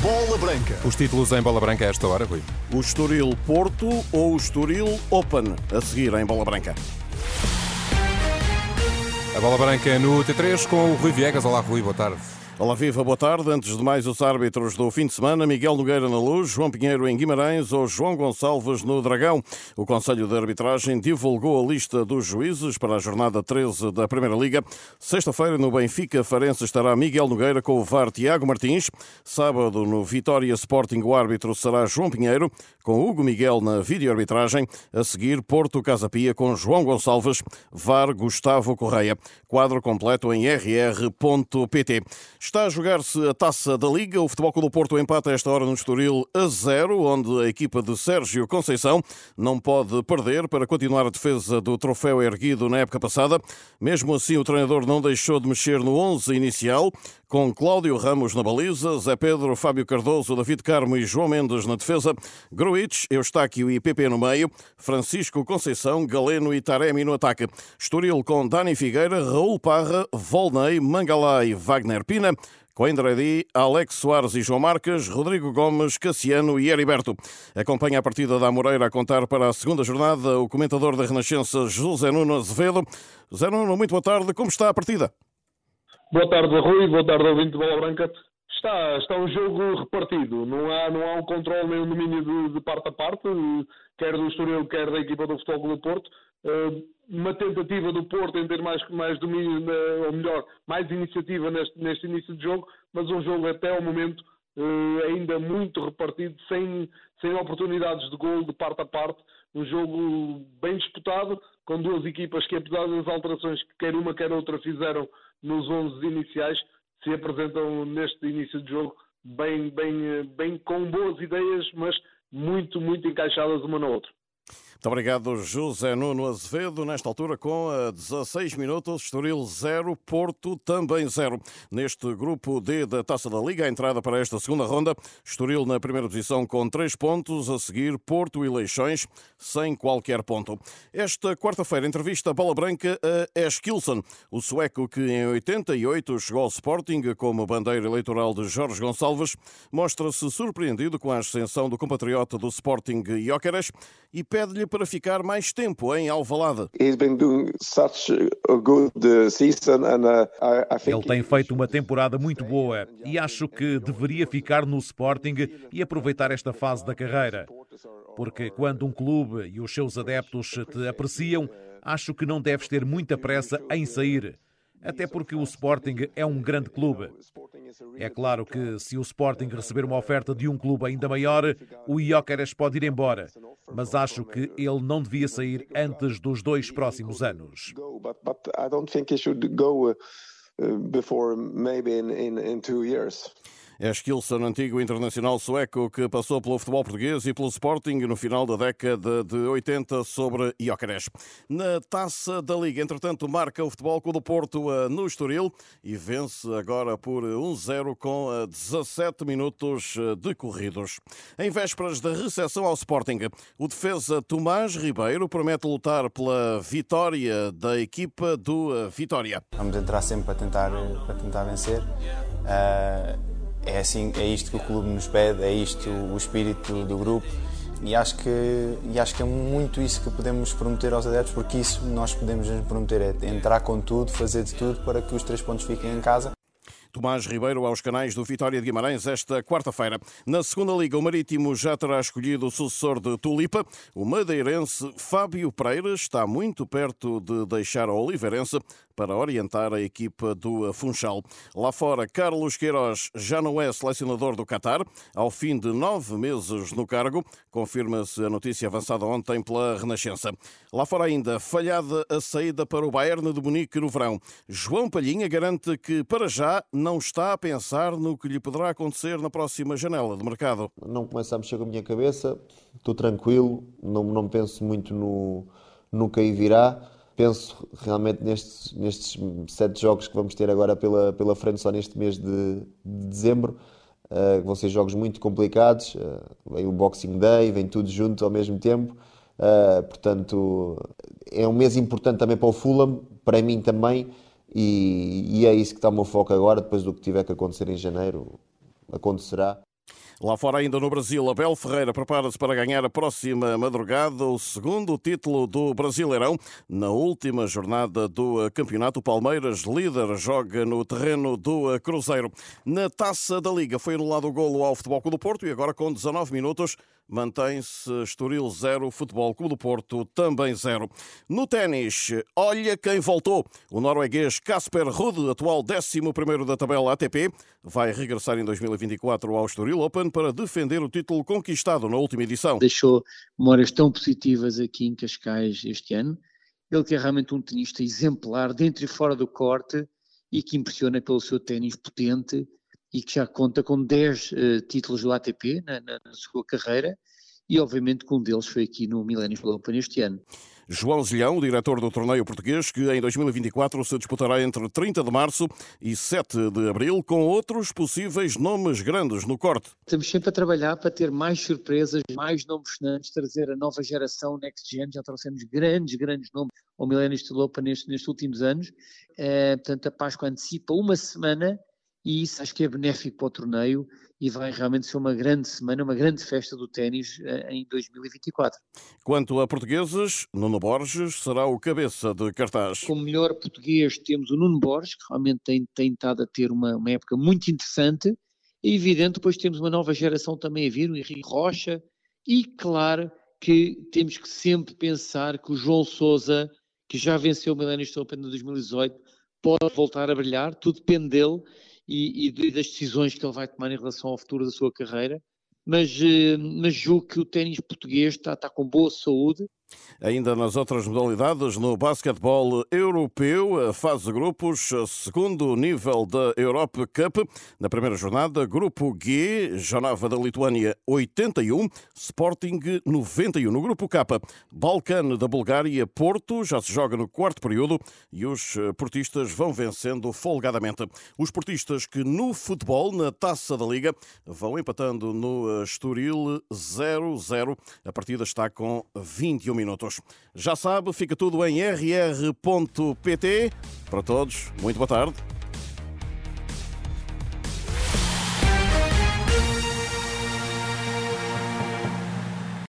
Bola Branca. Os títulos em Bola Branca a esta hora, Rui. O Estoril Porto ou o Estoril Open a seguir em Bola Branca. A Bola Branca no T3 com o Rui Viegas. Olá, Rui, boa tarde. Olá, viva, boa tarde. Antes de mais, os árbitros do fim de semana: Miguel Nogueira na Luz, João Pinheiro em Guimarães ou João Gonçalves no Dragão. O Conselho de Arbitragem divulgou a lista dos juízes para a jornada 13 da Primeira Liga. Sexta-feira, no Benfica Farense, estará Miguel Nogueira com o VAR Tiago Martins. Sábado, no Vitória Sporting, o árbitro será João Pinheiro, com Hugo Miguel na videoarbitragem. A seguir, Porto Casa Pia com João Gonçalves, VAR Gustavo Correia. Quadro completo em rr.pt. Está a jogar-se a taça da Liga. O Futebol Clube do Porto empata esta hora no Estoril a zero, onde a equipa de Sérgio Conceição não pode perder para continuar a defesa do troféu erguido na época passada. Mesmo assim, o treinador não deixou de mexer no 11 inicial, com Cláudio Ramos na baliza, Zé Pedro, Fábio Cardoso, David Carmo e João Mendes na defesa, Gruitch, Eustáquio e PP no meio, Francisco Conceição, Galeno e Taremi no ataque. Estoril com Dani Figueira, Raul Parra, Volney, Mangalá e Wagner Pina. Coimbra Edi, Alex Soares e João Marques, Rodrigo Gomes, Cassiano e Heriberto. Acompanha a partida da Moreira a contar para a segunda jornada o comentador da Renascença, José Nuno Azevedo. José Nuno, muito boa tarde. Como está a partida? Boa tarde, Rui. Boa tarde, ouvinte de Bola Branca. Está, está um jogo repartido. Não há, não há um controle nem um domínio de, de parte a parte, quer do Estoril, quer da equipa do Futebol do Porto. Uh, uma tentativa do Porto em ter mais, mais domínio, ou melhor, mais iniciativa neste, neste início de jogo, mas um jogo até ao momento ainda muito repartido, sem, sem oportunidades de gol de parte a parte. Um jogo bem disputado, com duas equipas que, apesar das alterações que quer uma quer outra fizeram nos 11 iniciais, se apresentam neste início de jogo bem, bem, bem com boas ideias, mas muito, muito encaixadas uma na outra. Muito obrigado, José Nuno Azevedo. Nesta altura, com 16 minutos, Estoril 0, Porto também 0. Neste grupo D da Taça da Liga, a entrada para esta segunda ronda, Estoril na primeira posição com 3 pontos, a seguir Porto e Leixões sem qualquer ponto. Esta quarta-feira, entrevista Bola Branca a Eskilson, o sueco que em 88 chegou ao Sporting como bandeira eleitoral de Jorge Gonçalves, mostra-se surpreendido com a ascensão do compatriota do Sporting Jóqueres e pede-lhe para ficar mais tempo em Alvalade. Uh, Ele tem feito uma temporada muito boa e acho que deveria ficar no Sporting e aproveitar esta fase da carreira. Porque quando um clube e os seus adeptos te apreciam, acho que não deves ter muita pressa em sair até porque o Sporting é um grande clube. É claro que se o Sporting receber uma oferta de um clube ainda maior, o Iócaras pode ir embora, mas acho que ele não devia sair antes dos dois próximos anos. Before maybe in, in, in two years. Eskilson, antigo internacional sueco que passou pelo futebol português e pelo Sporting no final da década de 80 sobre Jóqueres. Na taça da Liga, entretanto, marca o futebol com o do Porto eh, no Estoril e vence agora por 1-0 com 17 eh, minutos eh, decorridos. Em vésperas da recepção ao Sporting, o defesa Tomás Ribeiro promete lutar pela vitória da equipa do Vitória. Vamos entrar sempre para tentar, para tentar vencer. Uh é assim, é isto que o clube nos pede, é isto o espírito do grupo e acho que e acho que é muito isso que podemos prometer aos adeptos porque isso nós podemos nos prometer é entrar com tudo, fazer de tudo para que os três pontos fiquem em casa. Tomás Ribeiro aos canais do Vitória de Guimarães esta quarta-feira. Na segunda Liga, o Marítimo já terá escolhido o sucessor de Tulipa. O madeirense Fábio Pereira está muito perto de deixar a Oliveirense para orientar a equipa do Funchal. Lá fora, Carlos Queiroz já não é selecionador do Qatar, ao fim de nove meses no cargo, confirma-se a notícia avançada ontem pela Renascença. Lá fora ainda, falhada a saída para o Bayern de Munique no verão. João Palhinha garante que, para já, não está a pensar no que lhe poderá acontecer na próxima janela de mercado. Não começa a mexer com a minha cabeça, estou tranquilo, não, não penso muito no, no que aí virá penso realmente nestes, nestes sete jogos que vamos ter agora pela, pela frente, só neste mês de, de dezembro, uh, vão ser jogos muito complicados. Uh, vem o Boxing Day, vem tudo junto ao mesmo tempo. Uh, portanto, é um mês importante também para o Fulham, para mim também, e, e é isso que está o meu foco agora. Depois do que tiver que acontecer em janeiro, acontecerá. Lá fora, ainda no Brasil, Abel Ferreira prepara-se para ganhar a próxima madrugada o segundo título do Brasileirão. Na última jornada do campeonato, o Palmeiras, líder, joga no terreno do Cruzeiro. Na taça da Liga foi anulado o golo ao Futebol Clube do Porto e agora, com 19 minutos, mantém-se Estoril 0, Futebol Clube do Porto também 0. No ténis, olha quem voltou. O norueguês Casper Ruud, atual 11 da tabela ATP, vai regressar em 2024 ao Estoril Open para defender o título conquistado na última edição. Deixou memórias tão positivas aqui em Cascais este ano. Ele que é realmente um tenista exemplar dentro e fora do corte e que impressiona pelo seu ténis potente e que já conta com 10 uh, eh, títulos do ATP na, na, na, sua carreira e obviamente que um deles foi aqui no Millennium Open este ano. João Zilhão, diretor do torneio português, que em 2024 se disputará entre 30 de março e 7 de abril, com outros possíveis nomes grandes no corte. Estamos sempre a trabalhar para ter mais surpresas, mais nomes sonantes, trazer a nova geração Next Gen. Já trouxemos grandes, grandes nomes ao Millennium Open nestes, nestes últimos anos. É, portanto, a Páscoa antecipa uma semana e isso acho que é benéfico para o torneio e vai realmente ser uma grande semana, uma grande festa do ténis eh, em 2024. Quanto a portugueses, Nuno Borges será o cabeça de cartaz. Como melhor português temos o Nuno Borges, que realmente tem, tem estado a ter uma, uma época muito interessante. É evidente, depois temos uma nova geração também a vir, o Henrique Rocha, e claro que temos que sempre pensar que o João Sousa, que já venceu o Millennium Open em 2018, pode voltar a brilhar, tudo depende dele e, e, das decisões que ele vai tomar em relação ao futuro da sua carreira. Mas, eh, mas julgo que o ténis português está, está com boa saúde Ainda nas outras modalidades, no basquetebol europeu, a fase de grupos, segundo nível da Europe Cup. Na primeira jornada, grupo G, Janava da Lituânia 81, Sporting 91. No grupo K, Balcã da Bulgária, Porto, já se joga no quarto período e os portistas vão vencendo folgadamente. Os portistas que no futebol, na taça da Liga, vão empatando no Estoril 0-0. A partida está com 21 minutos. Já sabe, fica tudo em rr.pt. Para todos, muito boa tarde.